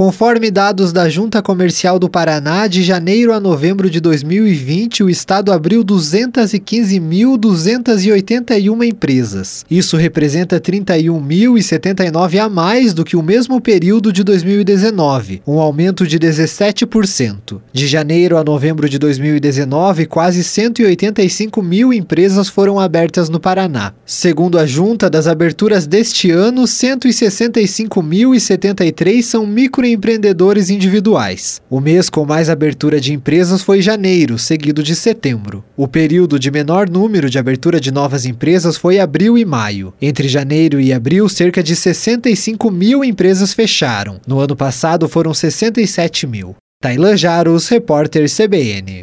Conforme dados da Junta Comercial do Paraná, de janeiro a novembro de 2020, o estado abriu 215.281 empresas. Isso representa 31.079 a mais do que o mesmo período de 2019, um aumento de 17%. De janeiro a novembro de 2019, quase 185 mil empresas foram abertas no Paraná. Segundo a Junta, das aberturas deste ano, 165.073 são empreendedores individuais. O mês com mais abertura de empresas foi janeiro, seguido de setembro. O período de menor número de abertura de novas empresas foi abril e maio. Entre janeiro e abril, cerca de 65 mil empresas fecharam. No ano passado, foram 67 mil. Tailan Jaros, repórter CBN.